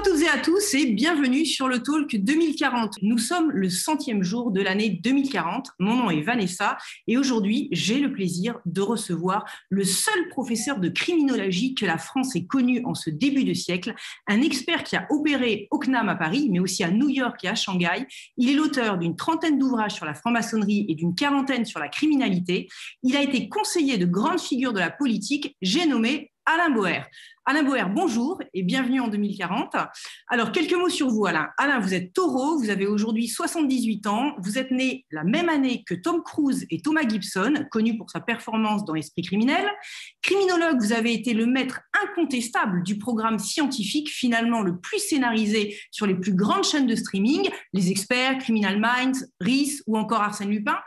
à toutes et à tous et bienvenue sur le Talk 2040. Nous sommes le centième jour de l'année 2040. Mon nom est Vanessa et aujourd'hui j'ai le plaisir de recevoir le seul professeur de criminologie que la France ait connu en ce début de siècle, un expert qui a opéré au CNAM à Paris mais aussi à New York et à Shanghai. Il est l'auteur d'une trentaine d'ouvrages sur la franc-maçonnerie et d'une quarantaine sur la criminalité. Il a été conseiller de grandes figures de la politique. J'ai nommé Alain Boer. Alain Boer, bonjour et bienvenue en 2040. Alors, quelques mots sur vous, Alain. Alain, vous êtes taureau, vous avez aujourd'hui 78 ans, vous êtes né la même année que Tom Cruise et Thomas Gibson, connu pour sa performance dans Esprit criminel. Criminologue, vous avez été le maître incontestable du programme scientifique, finalement le plus scénarisé sur les plus grandes chaînes de streaming, Les Experts, Criminal Minds, RIS ou encore Arsène Lupin.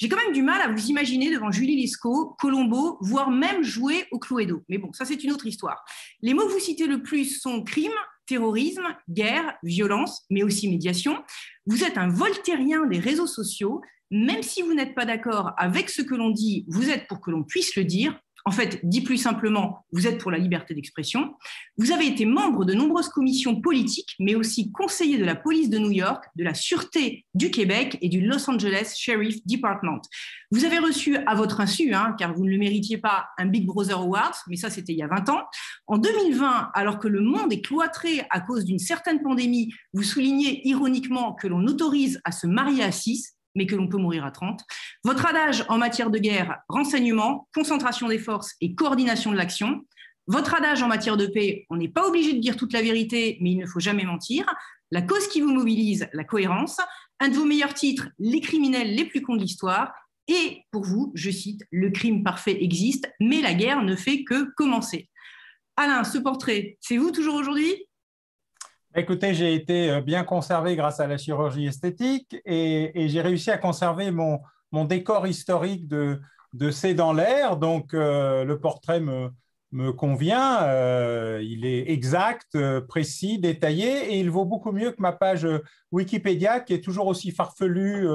J'ai quand même du mal à vous imaginer devant Julie Lescaut, Colombo, voire même jouer au Cluedo. Mais bon, ça c'est une autre histoire. Les mots que vous citez le plus sont crime, terrorisme, guerre, violence, mais aussi médiation. Vous êtes un voltairien des réseaux sociaux. Même si vous n'êtes pas d'accord avec ce que l'on dit, vous êtes pour que l'on puisse le dire. En fait, dit plus simplement, vous êtes pour la liberté d'expression. Vous avez été membre de nombreuses commissions politiques, mais aussi conseiller de la police de New York, de la Sûreté du Québec et du Los Angeles Sheriff Department. Vous avez reçu à votre insu, hein, car vous ne le méritiez pas, un Big Brother Award, mais ça c'était il y a 20 ans. En 2020, alors que le monde est cloîtré à cause d'une certaine pandémie, vous soulignez ironiquement que l'on autorise à se marier à six, mais que l'on peut mourir à 30. Votre adage en matière de guerre, renseignement, concentration des forces et coordination de l'action. Votre adage en matière de paix, on n'est pas obligé de dire toute la vérité, mais il ne faut jamais mentir. La cause qui vous mobilise, la cohérence. Un de vos meilleurs titres, les criminels les plus cons de l'histoire. Et pour vous, je cite, le crime parfait existe, mais la guerre ne fait que commencer. Alain, ce portrait, c'est vous toujours aujourd'hui? Écoutez, j'ai été euh, bien conservé grâce à la chirurgie esthétique et, j'ai réussi à conserver mon, décor historique de, de C'est dans l'air. Donc, euh, le portrait me, me convient. Euh, il est exact, précis, détaillé et il vaut beaucoup mieux que ma page Wikipédia qui est toujours aussi farfelue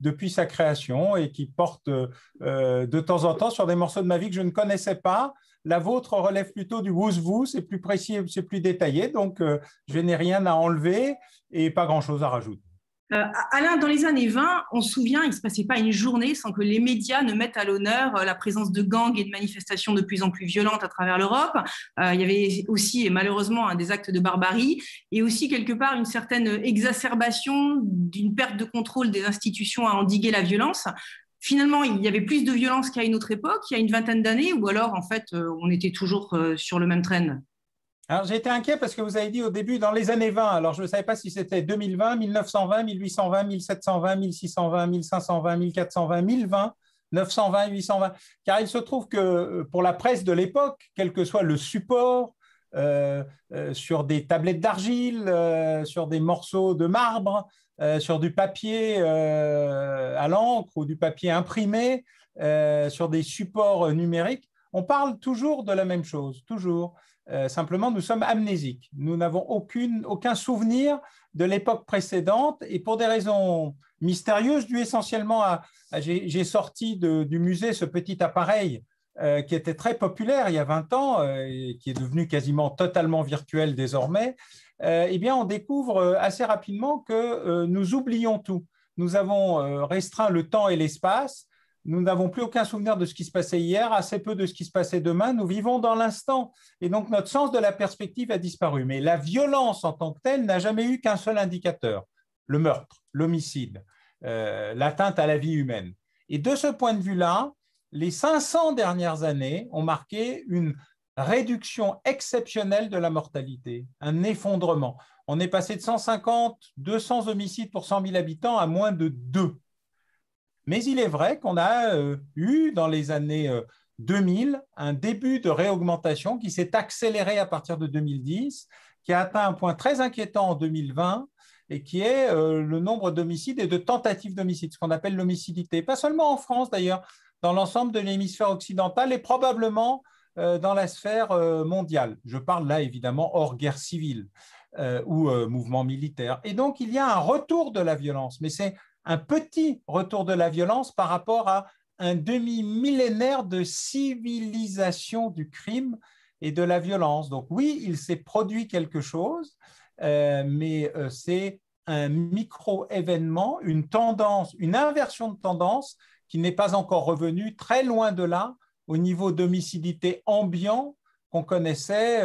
depuis sa création et qui porte de temps en temps sur des morceaux de ma vie que je ne connaissais pas la vôtre relève plutôt du vous-vous, c'est plus précis, c'est plus détaillé, donc euh, je n'ai rien à enlever et pas grand-chose à rajouter. Euh, Alain, dans les années 20, on se souvient, il ne se passait pas une journée sans que les médias ne mettent à l'honneur euh, la présence de gangs et de manifestations de plus en plus violentes à travers l'Europe. il y avait aussi, et malheureusement, des actes de barbarie et aussi quelque part une certaine exacerbation d'une perte de contrôle des institutions à endiguer la violence finalement, il y avait plus de violence qu'à une autre époque, il y a une vingtaine d'années, ou alors, en fait, euh, on était toujours euh, sur le même train alors, j'ai été inquiet parce que vous avez dit au début, dans les années 20, alors je ne savais pas si c'était 2020, 1920, 1820, 1720, 1620, 1520, 1420, 1020, 920, 820. Car il se trouve que euh, pour la presse de l'époque, quel que soit le support, sur des tablettes d'argile, sur des morceaux de marbre, euh, sur du papier euh, à l'encre ou du papier imprimé, euh, sur des supports numériques, on parle toujours de la même chose, toujours. simplement, nous sommes amnésiques. Nous n'avons aucun souvenir de l'époque précédente et pour des raisons mystérieuses, dues essentiellement à... J'ai sorti du musée ce petit appareil qui était très populaire il y a 20 ans et qui est devenu quasiment totalement virtuel désormais, euh, eh bien, on découvre euh, assez rapidement que euh, nous oublions tout. Nous avons restreint le temps et l'espace. Nous n'avons plus aucun souvenir de ce qui se passait hier, assez peu de ce qui se passait demain. Nous vivons dans l'instant. Et donc, notre sens de la perspective a disparu. Mais la violence en tant que telle n'a jamais eu qu'un seul indicateur, le meurtre, l'homicide, l'atteinte à la vie humaine. Et de ce point de vue-là, les 500 dernières années ont marqué une réduction exceptionnelle de la mortalité, un effondrement. On est passé de 150, 200 homicides pour 100 000 habitants à moins de 2. Mais il est vrai qu'on a euh, eu dans les années 2000 euh, un début de réaugmentation qui s'est accéléré à partir de 2010, qui a atteint un point très inquiétant en 2020 et qui est euh, le nombre d'homicides et de tentatives d'homicide, ce qu'on appelle l'homicidité. Pas seulement en France d'ailleurs, dans l'ensemble de l'hémisphère occidental et probablement euh, dans la sphère euh, mondiale. Je parle là évidemment hors guerre civile euh, ou mouvement militaire. Et donc il y a un retour de la violence, mais c'est un petit retour de la violence par rapport à un demi-millénaire de civilisation du crime et de la violence. Donc oui, il s'est produit quelque chose mais c'est un micro-événement, une tendance, une inversion de tendance qui n'est pas encore revenue très loin de là au niveau d'homicidité ambiant qu'on connaissait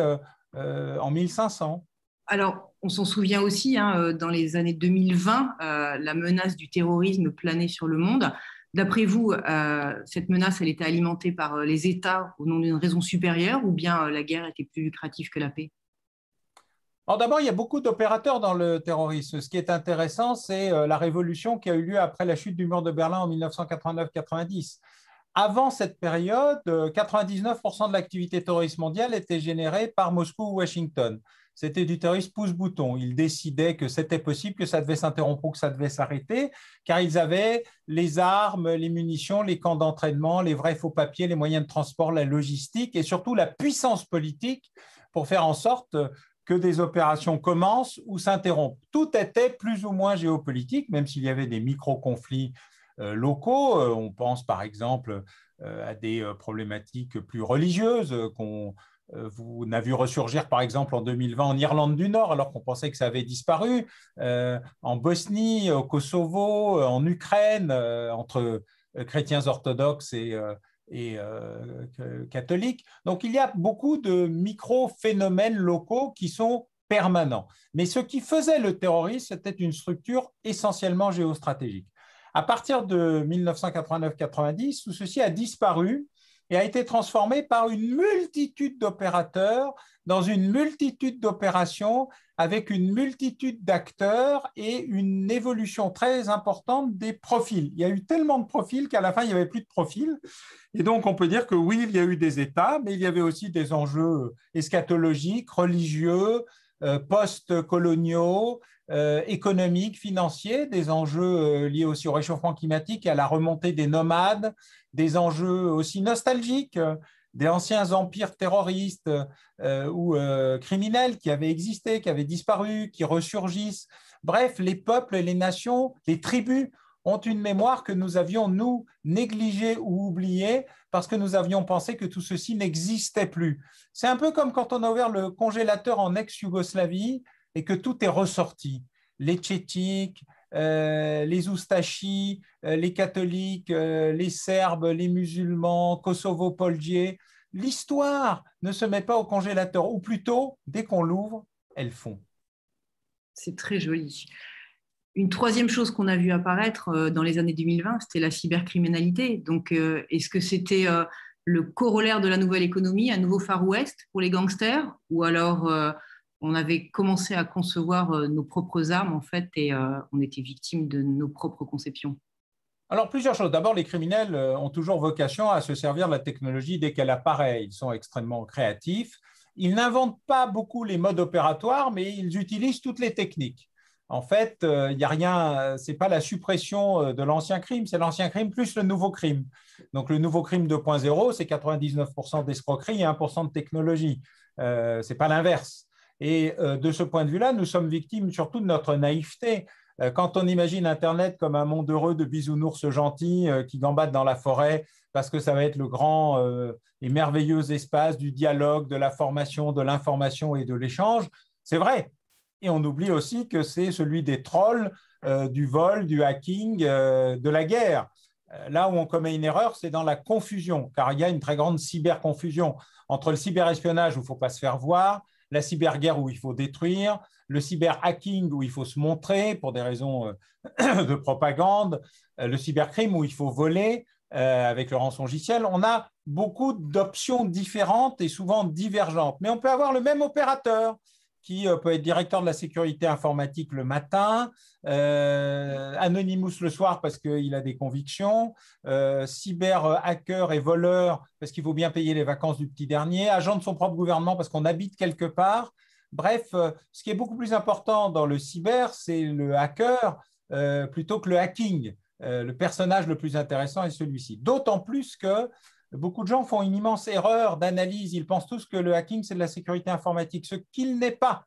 en 1500. Alors, on s'en souvient aussi, hein, euh, dans les années 2020, euh, la menace du terrorisme planait sur le monde. D'après vous, euh, cette menace, elle était alimentée par les États au nom d'une raison supérieure ou bien la guerre était plus lucrative que la paix? Alors d'abord, il y a beaucoup d'opérateurs dans le terrorisme. Ce qui est intéressant, c'est la révolution qui a eu lieu après la chute du mur de Berlin en 1989-90. Avant cette période, 99% de l'activité terroriste mondiale était générée par Moscou ou Washington c'était du terrorisme pouce-bouton. Ils décidaient que c'était possible, que ça devait s'interrompre ou que ça devait s'arrêter, car ils avaient les armes, les munitions, les camps d'entraînement, les vrais faux papiers, les moyens de transport, la logistique et surtout la puissance politique pour faire en sorte que des opérations commencent ou s'interrompent. Tout était plus ou moins géopolitique, même s'il y avait des micro-conflits euh, locaux. Euh, on pense par exemple euh, à des problématiques plus religieuses qu'on euh, vous n'avez vu ressurgir, par exemple, en 2020 en Irlande du Nord, alors qu'on pensait que ça avait disparu, euh, en Bosnie, au Kosovo, euh, en Ukraine, entre chrétiens orthodoxes et, catholiques. Donc, il y a beaucoup de micro-phénomènes locaux qui sont permanents. Mais ce qui faisait le terrorisme, c'était une structure essentiellement géostratégique. À partir de 1989-90, tout ceci a disparu et a été transformé par une multitude d'opérateurs dans une multitude d'opérations avec une multitude d'acteurs et une évolution très importante des profils. Il y a eu tellement de profils qu'à la fin, il n'y avait plus de profils. Et donc, on peut dire que oui, il y a eu des États, mais il y avait aussi des enjeux eschatologiques, religieux, euh, post-coloniaux, économiques, financiers, des enjeux euh, liés aussi au réchauffement climatique à la remontée des nomades, des enjeux aussi nostalgiques des anciens empires terroristes ou criminels qui avaient existé, qui avaient disparu, qui ressurgissent. Bref, les peuples, les nations, les tribus ont une mémoire que nous avions, nous, négligée ou oubliée parce que nous avions pensé que tout ceci n'existait plus. C'est un peu comme quand on a ouvert le congélateur en ex-Yougoslavie et que tout est ressorti. Les Tchétiques, euh, les Oustachis, euh, les catholiques, euh, les Serbes, les musulmans, Kosovo, Polgier. L'histoire ne se met pas au congélateur, ou plutôt, dès qu'on l'ouvre, elle fond. C'est très joli. Une troisième chose qu'on a vu apparaître dans les années 2020, c'était la cybercriminalité. Donc, est-ce que c'était le corollaire de la nouvelle économie, un nouveau Far West pour les gangsters Ou alors on avait commencé à concevoir nos propres armes, en fait, et on était victime de nos propres conceptions alors, plusieurs choses. D'abord, les criminels ont toujours vocation à se servir de la technologie dès qu'elle apparaît. Ils sont extrêmement créatifs. Ils n'inventent pas beaucoup les modes opératoires, mais ils utilisent toutes les techniques en fait, il euh, n'y a rien, euh, c'est pas la suppression euh, de l'ancien crime, c'est l'ancien crime plus le nouveau crime. Donc le nouveau crime 2.0, c'est 99% d'escroquerie et 1% de technologie. Ce n'est pas l'inverse. Et de ce point de vue-là, nous sommes victimes surtout de notre naïveté. Quand on imagine Internet comme un monde heureux de bisounours gentils qui gambadent dans la forêt parce que ça va être le grand et merveilleux espace du dialogue, de la formation, de l'information et de l'échange, c'est vrai, et on oublie aussi que c'est celui des trolls, euh, du vol, du hacking, euh, de la guerre. Euh, là où on commet une erreur, c'est dans la confusion, car il y a une très grande cyberconfusion entre le cyberespionnage où il ne faut pas se faire voir, la cyberguerre où il faut détruire, le cyberhacking où il faut se montrer pour des raisons de propagande, le cybercrime où il faut voler avec le rançongiciel. On a beaucoup d'options différentes et souvent divergentes, mais on peut avoir le même opérateur qui euh, peut être directeur de la sécurité informatique le matin, euh, Anonymous le soir parce qu'il a des convictions, euh, cyber hacker et voleur parce qu'il faut bien payer les vacances du petit dernier, agent de son propre gouvernement parce qu'on habite quelque part. Bref, ce qui est beaucoup plus important dans le cyber, c'est le hacker plutôt que le hacking. le personnage le plus intéressant est celui-ci. D'autant plus que Beaucoup de gens font une immense erreur d'analyse. Ils pensent tous que le hacking, c'est de la sécurité informatique, ce qu'il n'est pas.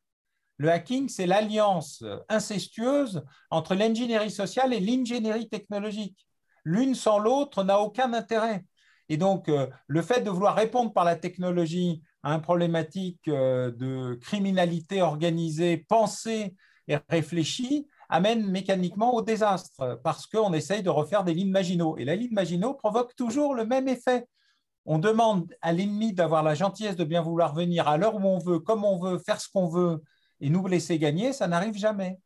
Le hacking, c'est l'alliance incestueuse entre l'ingénierie sociale et l'ingénierie technologique. L'une sans l'autre n'a aucun intérêt. Et donc, euh, le fait de vouloir répondre par la technologie à une problématique de criminalité organisée, pensée et réfléchie, amène mécaniquement au désastre parce qu'on essaye de refaire des lignes Maginot. Et la ligne Maginot provoque toujours le même effet. On demande à l'ennemi d'avoir la gentillesse de bien vouloir venir à l'heure où on veut, comme on veut, faire ce qu'on veut et nous laisser gagner, ça n'arrive jamais.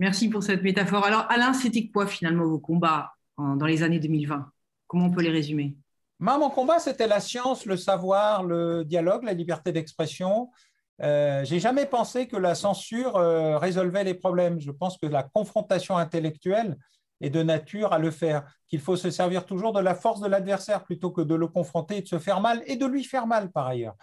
Merci pour cette métaphore. Alors Alain, c'était quoi finalement vos combats dans les années 2020 Comment on peut les résumer? Mon combat, c'était la science, le savoir, le dialogue, la liberté d'expression, euh, j'ai jamais pensé que la censure euh, résolvait les problèmes. Je pense que la confrontation intellectuelle est de nature à le faire, qu'il faut se servir toujours de la force de l'adversaire plutôt que de le confronter et de se faire mal et de lui faire mal par ailleurs.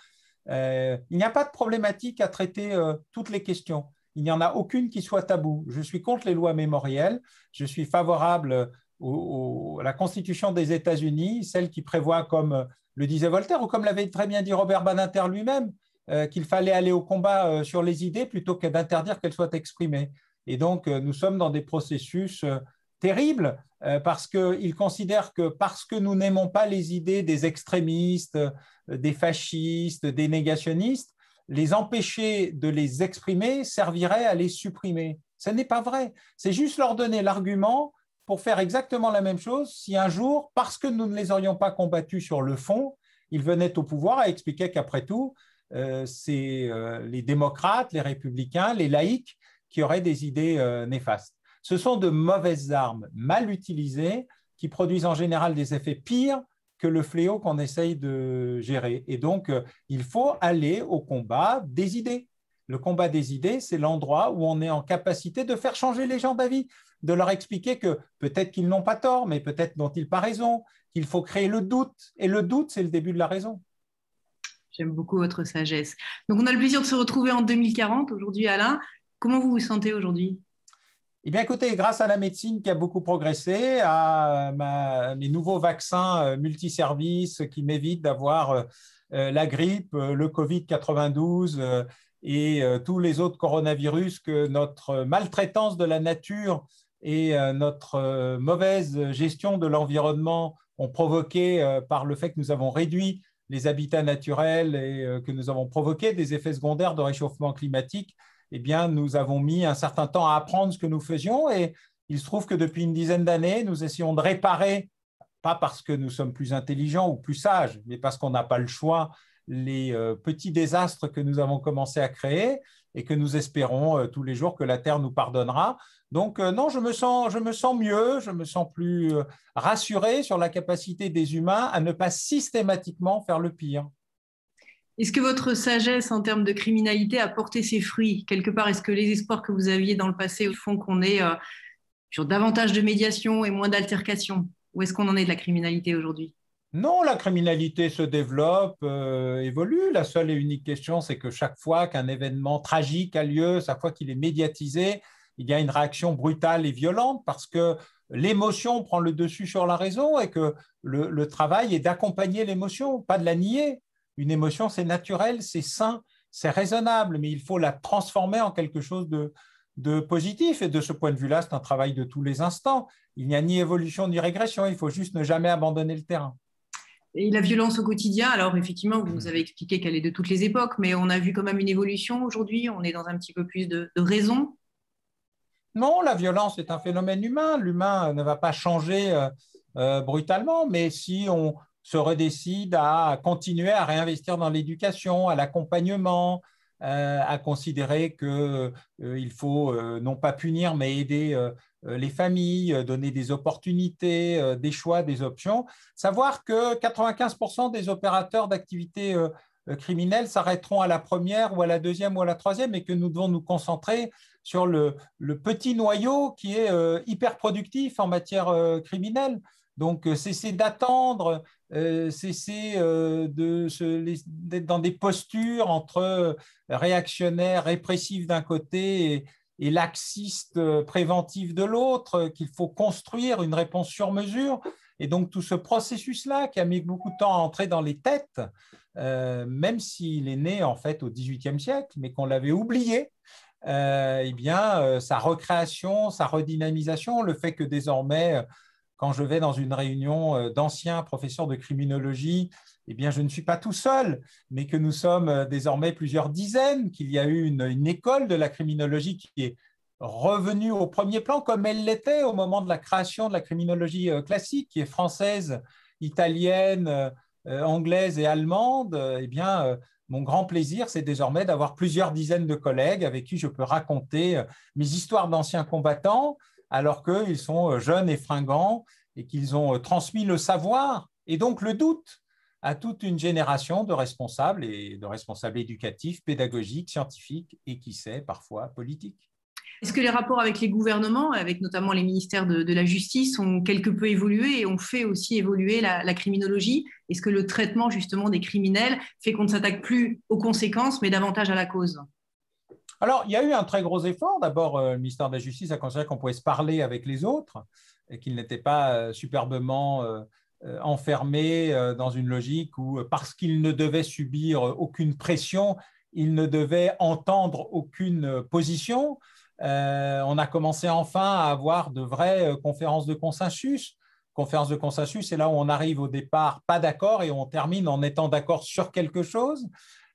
Euh, il n'y a pas de problématique à traiter toutes les questions. Il n'y en a aucune qui soit tabou. Je suis contre les lois mémorielles. Je suis favorable à la Constitution des États-Unis, celle qui prévoit, comme le disait Voltaire, ou comme l'avait très bien dit Robert Badinter lui-même, euh, qu'il fallait aller au combat euh, sur les idées plutôt que d'interdire qu'elles soient exprimées. Et donc, euh, nous sommes dans des processus terribles parce qu'ils considèrent que parce que nous n'aimons pas les idées des extrémistes, des fascistes, des négationnistes, les empêcher de les exprimer servirait à les supprimer. Ce n'est pas vrai. C'est juste leur donner l'argument pour faire exactement la même chose si un jour, parce que nous ne les aurions pas combattus sur le fond, ils venaient au pouvoir et expliquaient qu'après tout, euh, c'est euh, les démocrates, les républicains, les laïcs qui auraient des idées euh, néfastes. Ce sont de mauvaises armes mal utilisées qui produisent en général des effets pires que le fléau qu'on essaye de gérer. Et donc, il faut aller au combat des idées. Le combat des idées, c'est l'endroit où on est en capacité de faire changer les gens d'avis, de leur expliquer que peut-être qu'ils n'ont pas tort, mais peut-être n'ont-ils pas raison, qu'il faut créer le doute. Et le doute, c'est le début de la raison. J'aime beaucoup votre sagesse. Donc, on a le plaisir de se retrouver en 2040 aujourd'hui, Alain. Comment vous vous sentez aujourd'hui? Eh bien, écoutez, grâce à la médecine qui a beaucoup progressé, à mes nouveaux vaccins euh, multiservices qui m'évitent d'avoir euh, euh, la grippe, le Covid-92 et tous les autres coronavirus que notre maltraitance de la nature et notre mauvaise gestion de l'environnement ont provoqué par le fait que nous avons réduit les habitats naturels et euh, que nous avons provoqué des effets secondaires de réchauffement climatique, eh bien, nous avons mis un certain temps à apprendre ce que nous faisions et il se trouve que depuis une dizaine d'années, nous essayons de réparer, pas parce que nous sommes plus intelligents ou plus sages, mais parce qu'on n'a pas le choix, les euh, petits désastres que nous avons commencé à créer et que nous espérons euh, tous les jours que la Terre nous pardonnera. Donc euh, non, je me, sens, je me sens mieux, je me sens plus rassuré sur la capacité des humains à ne pas systématiquement faire le pire. Est-ce que votre sagesse en termes de criminalité a porté ses fruits? Quelque part Est-ce que les espoirs que vous aviez dans le passé font qu'on est sur davantage de médiation et moins d'altercation? Où est-ce qu'on en est de la criminalité aujourd'hui? Non, la criminalité se développe, euh, évolue. La seule et unique question, c'est que chaque fois qu'un événement tragique a lieu, chaque fois qu'il est médiatisé, il y a une réaction brutale et violente parce que l'émotion prend le dessus sur la raison et que le, travail est d'accompagner l'émotion, pas de la nier. Une émotion, c'est naturel, c'est sain, c'est raisonnable, mais il faut la transformer en quelque chose de, de positif. Et de ce point de vue-là, c'est un travail de tous les instants. Il n'y a ni évolution ni régression, il faut juste ne jamais abandonner le terrain. Et la violence au quotidien, alors effectivement, vous nous avez expliqué qu'elle est de toutes les époques, mais on a vu quand même une évolution aujourd'hui. On est dans un petit peu plus de, raison. Non, la violence est un phénomène humain. L'humain ne va pas changer euh, euh, brutalement, mais si on se redécide à continuer à réinvestir dans l'éducation, à l'accompagnement, euh, à considérer qu'il faut non pas punir, mais aider euh, les familles, euh, donner des opportunités, euh, des choix, des options. Savoir que 95% des opérateurs d'activités criminelles s'arrêteront à la première ou à la deuxième ou à la troisième et que nous devons nous concentrer sur le, petit noyau qui est hyper productif en matière criminelle. Donc, cesser d'attendre, cesser d'être dans des postures entre réactionnaires, répressifs d'un côté et, et laxiste euh, préventif de l'autre, euh, qu'il faut construire une réponse sur mesure. Et donc tout ce processus-là qui a mis beaucoup de temps à entrer dans les têtes, euh, même s'il est né en fait au XVIIIe siècle, mais qu'on l'avait oublié, eh bien sa recréation, sa redynamisation, le fait que désormais, quand je vais dans une réunion d'anciens professeurs de criminologie eh bien, je ne suis pas tout seul, mais que nous sommes euh, désormais plusieurs dizaines, qu'il y a eu une, école de la criminologie qui est revenue au premier plan comme elle l'était au moment de la création de la criminologie euh, classique, qui est française, italienne, euh, anglaise et allemande. Eh bien, mon grand plaisir, c'est désormais d'avoir plusieurs dizaines de collègues avec qui je peux raconter mes histoires d'anciens combattants, alors qu'ils sont jeunes et fringants et qu'ils ont transmis le savoir et donc le doute à toute une génération de responsables et de responsables éducatifs, pédagogiques, scientifiques et qui sait parfois politiques. Est-ce que les rapports avec les gouvernements, avec notamment les ministères de, la Justice, ont quelque peu évolué et ont fait aussi évoluer la, criminologie? Est-ce que le traitement justement des criminels fait qu'on ne s'attaque plus aux conséquences, mais davantage à la cause? Alors, il y a eu un très gros effort. D'abord, euh, le ministère de la Justice a considéré qu'on pouvait se parler avec les autres et qu'il n'était pas euh, superbement euh, enfermé euh, dans une logique où, parce qu'il ne devait subir aucune pression, il ne devait entendre aucune position. on a commencé enfin à avoir de vraies conférences de consensus. Conférences de consensus, c'est là où on arrive au départ pas d'accord et on termine en étant d'accord sur quelque chose.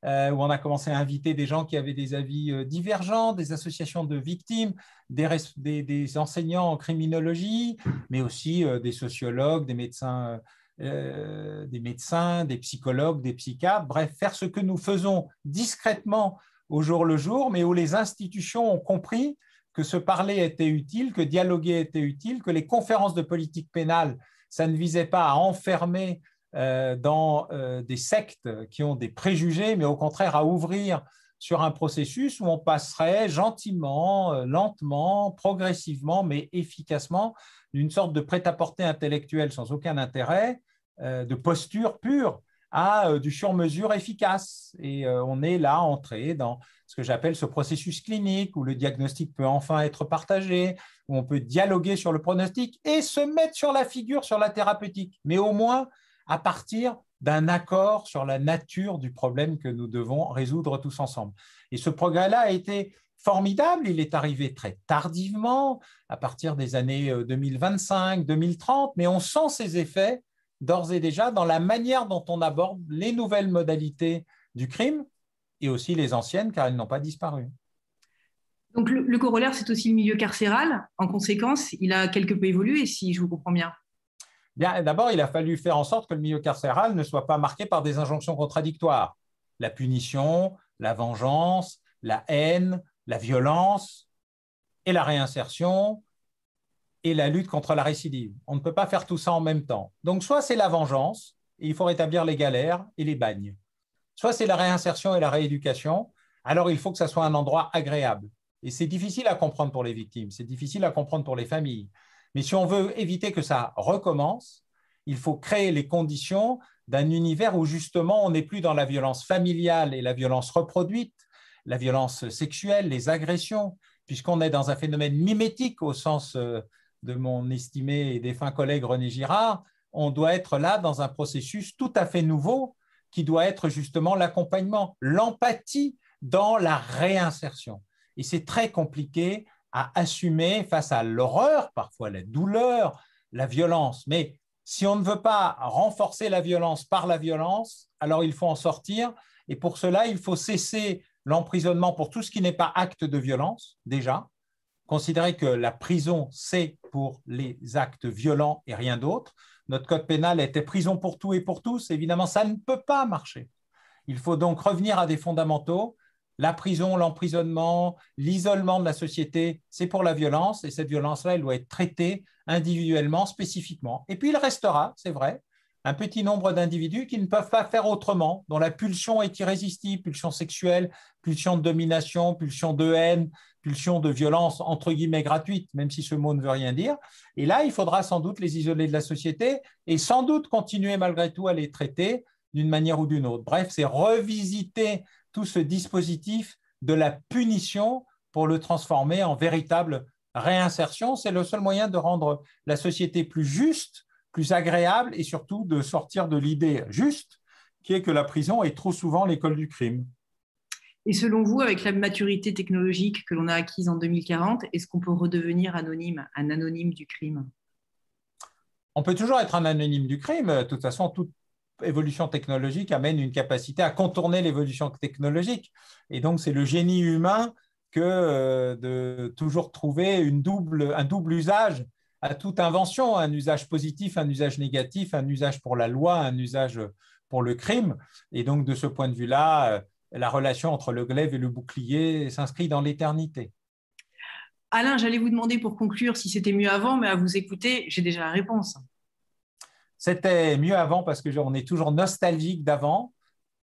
Euh, où on a commencé à inviter des gens qui avaient des avis euh, divergents, des associations de victimes, des, enseignants en criminologie, mais aussi euh, des sociologues, des médecins, des médecins, des psychologues, des psychiatres, bref, faire ce que nous faisons discrètement au jour le jour, mais où les institutions ont compris que se parler était utile, que dialoguer était utile, que les conférences de politique pénale, ça ne visait pas à enfermer dans euh, des sectes qui ont des préjugés, mais au contraire à ouvrir sur un processus où on passerait gentiment, euh, lentement, progressivement, mais efficacement d'une sorte de prêt-à-porter intellectuel sans aucun intérêt, de posture pure, à du sur-mesure efficace. Et on est là entré dans ce que j'appelle ce processus clinique où le diagnostic peut enfin être partagé, où on peut dialoguer sur le pronostic et se mettre sur la figure, sur la thérapeutique. Mais au moins, à partir d'un accord sur la nature du problème que nous devons résoudre tous ensemble. Et ce progrès-là a été formidable. Il est arrivé très tardivement, à partir des années 2025, euh, 2030, mais on sent ses effets d'ores et déjà dans la manière dont on aborde les nouvelles modalités du crime et aussi les anciennes, car elles n'ont pas disparu. Donc le, le corollaire, c'est aussi le milieu carcéral. En conséquence, il a quelque peu évolué, si je vous comprends bien. D'abord, il a fallu faire en sorte que le milieu carcéral ne soit pas marqué par des injonctions contradictoires. La punition, la vengeance, la haine, la violence et la réinsertion et la lutte contre la récidive. On ne peut pas faire tout ça en même temps. Donc, soit c'est la vengeance, et il faut rétablir les galères et les bagnes. Soit c'est la réinsertion et la rééducation, alors il faut que ça soit un endroit agréable. Et c'est difficile à comprendre pour les victimes, c'est difficile à comprendre pour les familles. Mais si on veut éviter que ça recommence, il faut créer les conditions d'un univers où justement on n'est plus dans la violence familiale et la violence reproduite, la violence sexuelle, les agressions, puisqu'on est dans un phénomène mimétique au sens euh, de mon estimé et défunt collègue René Girard, on doit être là dans un processus tout à fait nouveau qui doit être justement l'accompagnement, l'empathie dans la réinsertion. Et c'est très compliqué à assumer face à l'horreur, parfois la douleur, la violence. Mais si on ne veut pas renforcer la violence par la violence, alors il faut en sortir. Et pour cela, il faut cesser l'emprisonnement pour tout ce qui n'est pas acte de violence, déjà. Considérer que la prison, c'est pour les actes violents et rien d'autre. Notre code pénal était prison pour tout et pour tous. Évidemment, ça ne peut pas marcher. Il faut donc revenir à des fondamentaux la prison, l'emprisonnement, l'isolement de la société, c'est pour la violence, et cette violence-là, elle doit être traitée individuellement, spécifiquement. Et puis il restera, c'est vrai, un petit nombre d'individus qui ne peuvent pas faire autrement, dont la pulsion est irrésistible, pulsion sexuelle, pulsion de domination, pulsion de haine, pulsion de violence, entre guillemets, gratuite, même si ce mot ne veut rien dire. Et là, il faudra sans doute les isoler de la société et sans doute continuer malgré tout à les traiter d'une manière ou d'une autre. Bref, c'est revisiter tout ce dispositif de la punition pour le transformer en véritable réinsertion. C'est le seul moyen de rendre la société plus juste, plus agréable et surtout de sortir de l'idée juste qui est que la prison est trop souvent l'école du crime. Et selon vous, avec la maturité technologique que l'on a acquise en 2040, est-ce qu'on peut redevenir anonyme, un anonyme du crime? On peut toujours être un anonyme du crime. De toute façon, toute évolution technologique amène une capacité à contourner l'évolution technologique. Et donc, c'est le génie humain que euh, de toujours trouver double, un double usage à toute invention, un usage positif, un usage négatif, un usage pour la loi, un usage pour le crime. Et donc, de ce point de vue-là, euh, la relation entre le glaive et le bouclier s'inscrit dans l'éternité. Alain, j'allais vous demander pour conclure si c'était mieux avant, mais à vous écouter, j'ai déjà la réponse. C'était mieux avant parce que on est toujours nostalgique d'avant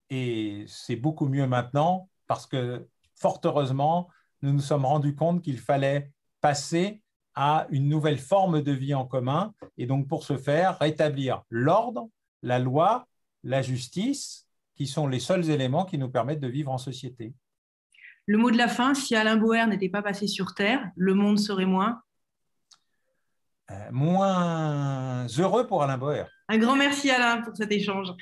et c'est beaucoup mieux maintenant parce que fort heureusement, nous nous sommes rendus compte qu'il fallait passer à une nouvelle forme de vie en commun et donc pour ce faire, rétablir l'ordre, la loi, la justice, qui sont les seuls éléments qui nous permettent de vivre en société. Le mot de la fin, si Alain Boer n'était pas passé sur Terre, le monde serait moins Moins heureux pour Alain Boer. Un grand merci Alain pour cet échange.